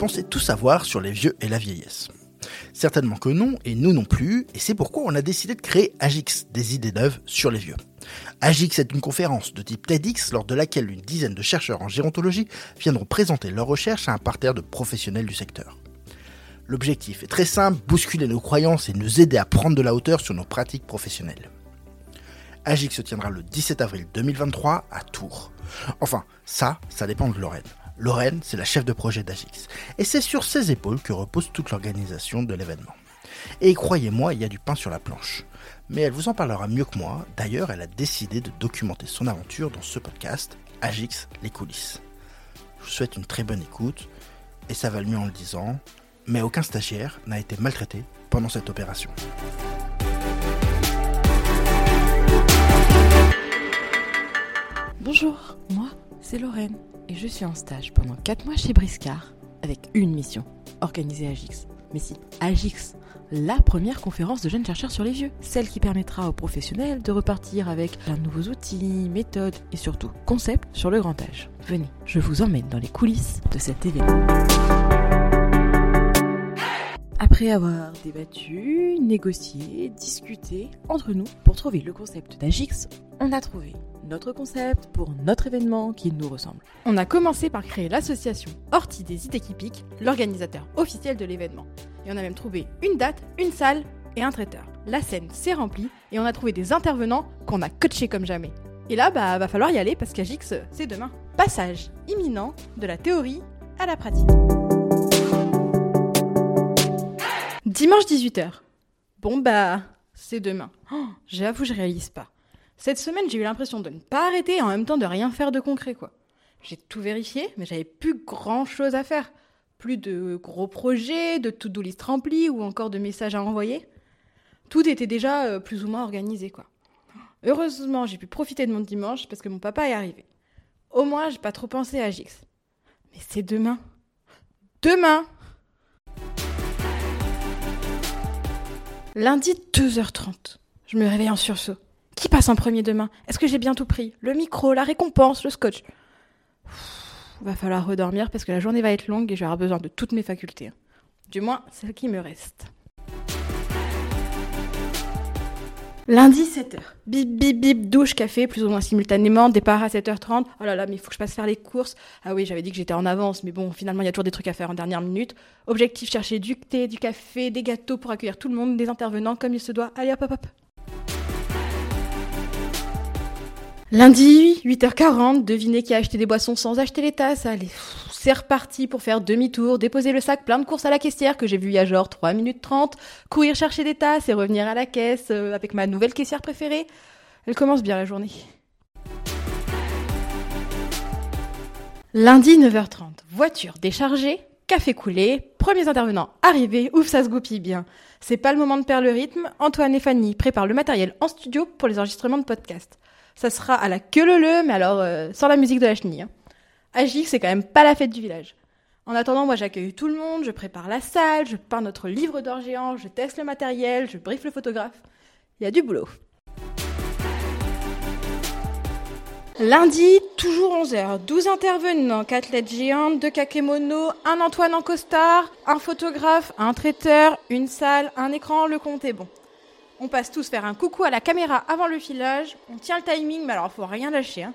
pensez tout savoir sur les vieux et la vieillesse. Certainement que non, et nous non plus, et c'est pourquoi on a décidé de créer Agix, des idées neuves sur les vieux. Agix est une conférence de type TEDx lors de laquelle une dizaine de chercheurs en gérontologie viendront présenter leurs recherches à un parterre de professionnels du secteur. L'objectif est très simple, bousculer nos croyances et nous aider à prendre de la hauteur sur nos pratiques professionnelles. Agix se tiendra le 17 avril 2023 à Tours. Enfin, ça, ça dépend de Lorraine. Lorraine, c'est la chef de projet d'Agix. Et c'est sur ses épaules que repose toute l'organisation de l'événement. Et croyez-moi, il y a du pain sur la planche. Mais elle vous en parlera mieux que moi. D'ailleurs, elle a décidé de documenter son aventure dans ce podcast, Agix, les coulisses. Je vous souhaite une très bonne écoute, et ça va le mieux en le disant, mais aucun stagiaire n'a été maltraité pendant cette opération. Bonjour, moi, c'est Lorraine et je suis en stage pendant 4 mois chez Briscard avec une mission, organiser Agix. Mais si, Agix, la première conférence de jeunes chercheurs sur les vieux, celle qui permettra aux professionnels de repartir avec plein de nouveaux outils, méthodes et surtout concepts sur le grand âge. Venez, je vous emmène dans les coulisses de cet événement. Après avoir débattu, négocié, discuté entre nous pour trouver le concept d'Agix, on a trouvé notre concept pour notre événement qui nous ressemble. On a commencé par créer l'association Horti des idées qui piquent, l'organisateur officiel de l'événement. Et on a même trouvé une date, une salle et un traiteur. La scène s'est remplie et on a trouvé des intervenants qu'on a coachés comme jamais. Et là, bah, va falloir y aller parce qu'Agix, c'est demain. Passage imminent de la théorie à la pratique. Dimanche 18h. Bon bah, c'est demain. Oh, J'avoue, je réalise pas. Cette semaine, j'ai eu l'impression de ne pas arrêter et en même temps de rien faire de concret, quoi. J'ai tout vérifié, mais j'avais plus grand chose à faire. Plus de gros projets, de to-do list remplis ou encore de messages à envoyer. Tout était déjà euh, plus ou moins organisé, quoi. Heureusement, j'ai pu profiter de mon dimanche parce que mon papa est arrivé. Au moins, j'ai pas trop pensé à Gix. Mais c'est demain. Demain Lundi 2h30. Je me réveille en sursaut. Qui passe en premier demain? Est-ce que j'ai bien tout pris? Le micro, la récompense, le scotch Pff, Va falloir redormir parce que la journée va être longue et j'aurai besoin de toutes mes facultés. Du moins, celles qui me restent. Lundi 7h. Bip bip bip, douche, café, plus ou moins simultanément, départ à 7h30. Oh là là, mais il faut que je passe faire les courses. Ah oui, j'avais dit que j'étais en avance, mais bon, finalement, il y a toujours des trucs à faire en dernière minute. Objectif, chercher du thé, du café, des gâteaux pour accueillir tout le monde, des intervenants comme il se doit. Allez hop hop hop. Lundi, 8h40, devinez qui a acheté des boissons sans acheter les tasses. Allez, c'est reparti pour faire demi-tour, déposer le sac plein de courses à la caissière que j'ai vu il y a genre 3 minutes 30, courir chercher des tasses et revenir à la caisse euh, avec ma nouvelle caissière préférée. Elle commence bien la journée. Lundi, 9h30, voiture déchargée, café coulé, premiers intervenants arrivés, ouf, ça se goupille bien. C'est pas le moment de perdre le rythme, Antoine et Fanny préparent le matériel en studio pour les enregistrements de podcast. Ça sera à la queue le le, mais alors euh, sans la musique de la chenille. Hein. Agix, c'est quand même pas la fête du village. En attendant, moi j'accueille tout le monde, je prépare la salle, je peins notre livre d'or géant, je teste le matériel, je briefe le photographe. Il y a du boulot. Lundi, toujours 11h, 12 intervenants, 4 lettres géantes, 2 kakémono, un Antoine en costard, un photographe, un traiteur, une salle, un écran, le compte est bon. On passe tous faire un coucou à la caméra avant le filage, on tient le timing, mais alors faut rien lâcher. Hein.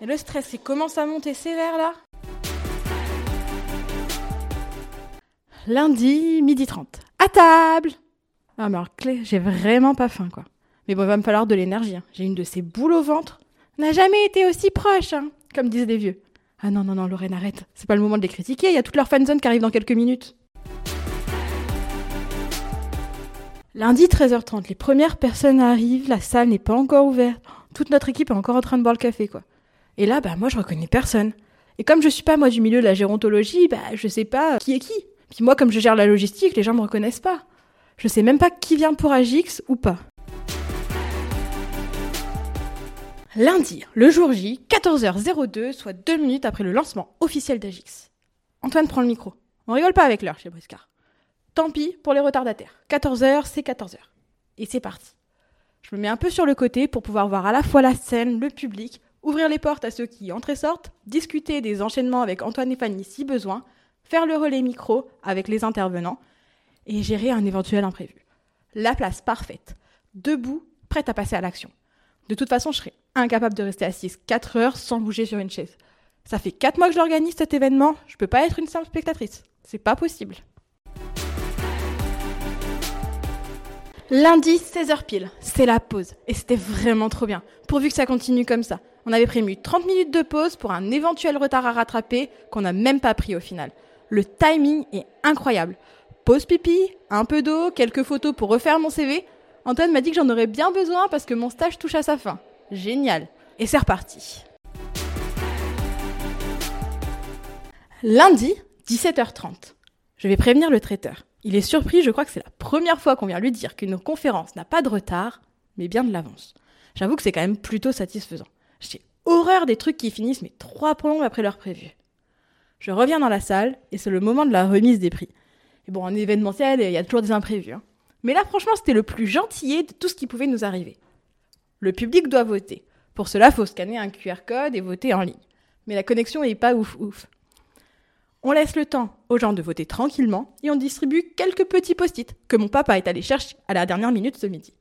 Et le stress, il commence à monter sévère là. Lundi, midi 30. À table Ah mais alors Clé, j'ai vraiment pas faim quoi. Mais bon, il va me falloir de l'énergie. hein. J'ai une de ces boules au ventre. N'a jamais été aussi proche, hein, comme disent les vieux. Ah non, non, non, Lorraine, arrête. C'est pas le moment de les critiquer, il y a toute leur fanzone qui arrive dans quelques minutes. Lundi 13h30, les premières personnes arrivent, la salle n'est pas encore ouverte. Toute notre équipe est encore en train de boire le café, quoi. Et là, bah moi je reconnais personne. Et comme je suis pas moi du milieu de la gérontologie, bah je sais pas qui est qui. Puis moi, comme je gère la logistique, les gens me reconnaissent pas. Je sais même pas qui vient pour Agix ou pas. Lundi, le jour J, 14h02, soit deux minutes après le lancement officiel d'Agix. Antoine prend le micro. On rigole pas avec l'heure chez Briscard. Tant pis pour les retardataires. 14h, c'est 14h. Et c'est parti. Je me mets un peu sur le côté pour pouvoir voir à la fois la scène, le public, ouvrir les portes à ceux qui entrent et sortent, discuter des enchaînements avec Antoine et Fanny si besoin, faire le relais micro avec les intervenants et gérer un éventuel imprévu. La place parfaite, debout, prête à passer à l'action. De toute façon, je serais incapable de rester assise 4 heures sans bouger sur une chaise. Ça fait 4 mois que j'organise cet événement, je peux pas être une simple spectatrice. C'est pas possible. Lundi, 16h pile, c'est la pause. Et c'était vraiment trop bien, pourvu que ça continue comme ça. On avait prévu 30 minutes de pause pour un éventuel retard à rattraper qu'on n'a même pas pris au final. Le timing est incroyable. Pause pipi, un peu d'eau, quelques photos pour refaire mon CV. Antoine m'a dit que j'en aurais bien besoin parce que mon stage touche à sa fin. Génial. Et c'est reparti. Lundi, 17h30. Je vais prévenir le traiteur. Il est surpris, je crois que c'est la première fois qu'on vient lui dire qu'une conférence n'a pas de retard, mais bien de l'avance. J'avoue que c'est quand même plutôt satisfaisant. J'ai horreur des trucs qui finissent mais trois plombes après leur prévu. Je reviens dans la salle et c'est le moment de la remise des prix. Et bon, en événementiel, il y a toujours des imprévus. Hein. Mais là, franchement, c'était le plus gentillet de tout ce qui pouvait nous arriver. Le public doit voter. Pour cela, faut scanner un QR code et voter en ligne. Mais la connexion est pas ouf ouf. On laisse le temps gens de voter tranquillement et on distribue quelques petits post-it que mon papa est allé chercher à la dernière minute ce midi.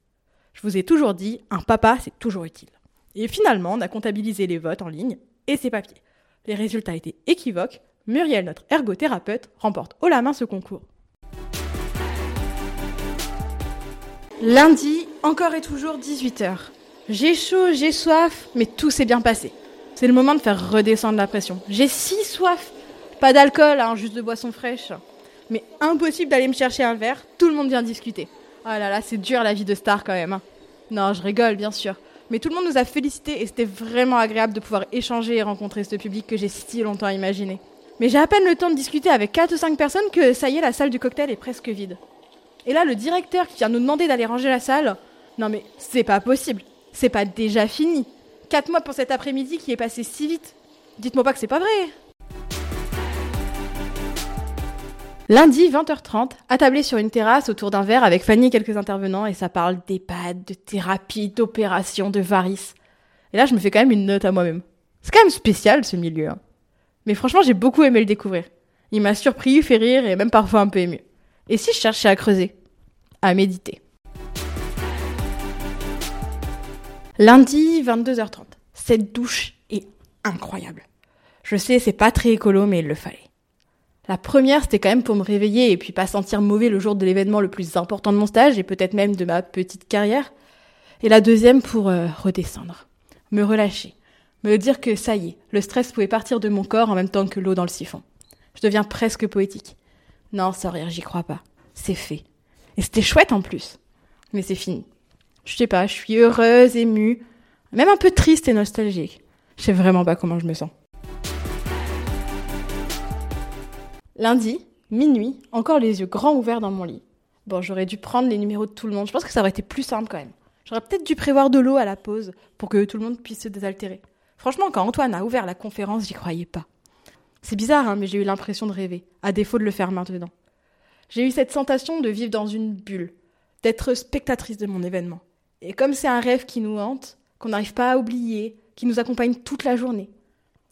Je vous ai toujours dit, un papa, c'est toujours utile. Et finalement, on a comptabilisé les votes en ligne et ses papiers. Les résultats étaient équivoques. Muriel, notre ergothérapeute, remporte haut la main ce concours. Lundi, encore et toujours 18h. J'ai chaud, j'ai soif, mais tout s'est bien passé. C'est le moment de faire redescendre la pression. J'ai si soif. Pas d'alcool, hein, juste de boisson fraîche. Mais impossible d'aller me chercher un verre, tout le monde vient discuter. Oh là là, c'est dur la vie de star quand même. Hein. Non, je rigole, bien sûr. Mais tout le monde nous a félicités et c'était vraiment agréable de pouvoir échanger et rencontrer ce public que j'ai si longtemps imaginé. Mais j'ai à peine le temps de discuter avec 4 ou 5 personnes que ça y est, la salle du cocktail est presque vide. Et là, le directeur qui vient nous demander d'aller ranger la salle, non mais c'est pas possible. C'est pas déjà fini. 4 mois pour cet après-midi qui est passé si vite. Dites-moi pas que c'est pas vrai. Lundi, 20h30, attablé sur une terrasse autour d'un verre avec Fanny et quelques intervenants, et ça parle d'EHPAD, de thérapie, d'opération, de varices. Et là, je me fais quand même une note à moi-même. C'est quand même spécial, ce milieu. Hein. Mais franchement, j'ai beaucoup aimé le découvrir. Il m'a surpris, fait rire et même parfois un peu ému. Et si je cherchais à creuser? À méditer. Lundi, 22h30. Cette douche est incroyable. Je sais, c'est pas très écolo, mais il le fallait. La première, c'était quand même pour me réveiller et puis pas sentir mauvais le jour de l'événement le plus important de mon stage et peut-être même de ma petite carrière. Et la deuxième pour euh, redescendre, me relâcher, me dire que ça y est, le stress pouvait partir de mon corps en même temps que l'eau dans le siphon. Je deviens presque poétique. Non, sans rire, j'y crois pas. C'est fait. Et c'était chouette en plus. Mais c'est fini. Je sais pas, je suis heureuse, émue, même un peu triste et nostalgique. Je sais vraiment pas comment je me sens. Lundi, minuit, encore les yeux grands ouverts dans mon lit. Bon, j'aurais dû prendre les numéros de tout le monde. Je pense que ça aurait été plus simple quand même. J'aurais peut-être dû prévoir de l'eau à la pause pour que tout le monde puisse se désaltérer. Franchement, quand Antoine a ouvert la conférence, j'y croyais pas. C'est bizarre, hein, mais j'ai eu l'impression de rêver, à défaut de le faire maintenant. J'ai eu cette sensation de vivre dans une bulle, d'être spectatrice de mon événement. Et comme c'est un rêve qui nous hante, qu'on n'arrive pas à oublier, qui nous accompagne toute la journée.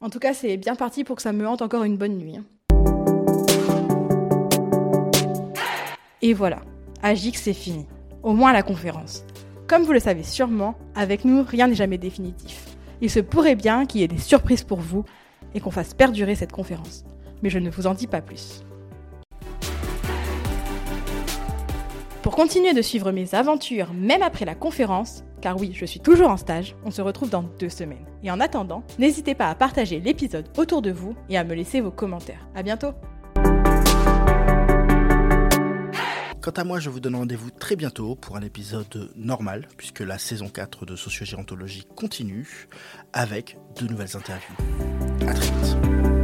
En tout cas, c'est bien parti pour que ça me hante encore une bonne nuit. Hein. Et voilà, Agix c'est fini. Au moins la conférence. Comme vous le savez sûrement, avec nous, rien n'est jamais définitif. Il se pourrait bien qu'il y ait des surprises pour vous et qu'on fasse perdurer cette conférence. Mais je ne vous en dis pas plus. Pour continuer de suivre mes aventures même après la conférence, car oui, je suis toujours en stage, on se retrouve dans deux semaines. Et en attendant, n'hésitez pas à partager l'épisode autour de vous et à me laisser vos commentaires. À bientôt! Quant à moi, je vous donne rendez-vous très bientôt pour un épisode normal, puisque la saison 4 de Sociogérontologie continue avec de nouvelles interviews. À très vite.